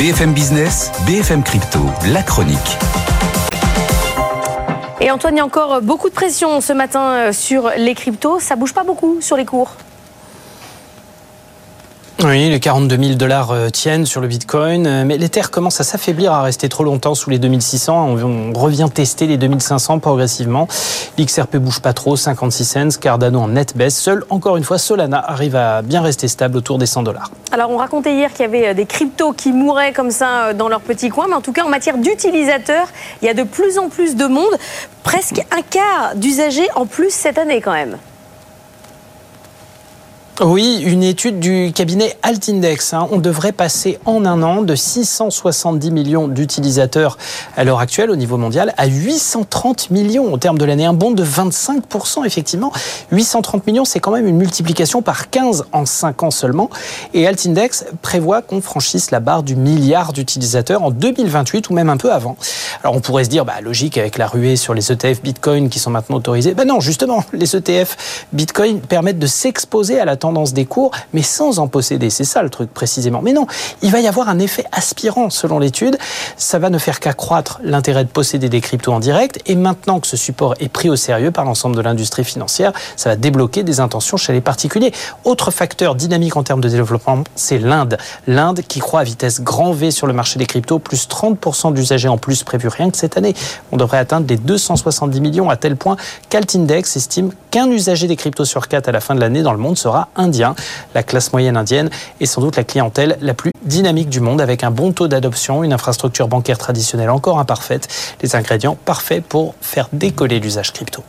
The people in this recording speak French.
BFM Business, BFM Crypto, la chronique. Et Antoine, il y a encore beaucoup de pression ce matin euh, sur les cryptos. Ça bouge pas beaucoup sur les cours? Oui, les 42 000 dollars euh, tiennent sur le Bitcoin, euh, mais l'Ether commence à s'affaiblir, à rester trop longtemps sous les 2600. On revient tester les 2500 progressivement. L'XRP bouge pas trop, 56 cents. Cardano en net baisse. Seul, encore une fois, Solana arrive à bien rester stable autour des 100 dollars. Alors, on racontait hier qu'il y avait euh, des cryptos qui mouraient comme ça dans leur petit coin, mais en tout cas, en matière d'utilisateurs, il y a de plus en plus de monde. Presque un quart d'usagers en plus cette année quand même. Oui, une étude du cabinet Altindex. Hein. On devrait passer en un an de 670 millions d'utilisateurs à l'heure actuelle au niveau mondial à 830 millions au terme de l'année. Un bond de 25%, effectivement. 830 millions, c'est quand même une multiplication par 15 en 5 ans seulement. Et Altindex prévoit qu'on franchisse la barre du milliard d'utilisateurs en 2028 ou même un peu avant. Alors on pourrait se dire, bah, logique avec la ruée sur les ETF Bitcoin qui sont maintenant autorisés. Ben non, justement, les ETF Bitcoin permettent de s'exposer à la tendance des cours, mais sans en posséder. C'est ça le truc précisément. Mais non, il va y avoir un effet aspirant selon l'étude. Ça va ne faire qu'accroître l'intérêt de posséder des cryptos en direct. Et maintenant que ce support est pris au sérieux par l'ensemble de l'industrie financière, ça va débloquer des intentions chez les particuliers. Autre facteur dynamique en termes de développement, c'est l'Inde. L'Inde qui croît à vitesse grand V sur le marché des cryptos, plus 30% d'usagers en plus prévus rien que cette année. On devrait atteindre les 270 millions à tel point qu'Altindex estime qu'un usager des cryptos sur quatre à la fin de l'année dans le monde sera indien. La classe moyenne indienne est sans doute la clientèle la plus dynamique du monde avec un bon taux d'adoption, une infrastructure bancaire traditionnelle encore imparfaite, les ingrédients parfaits pour faire décoller l'usage crypto.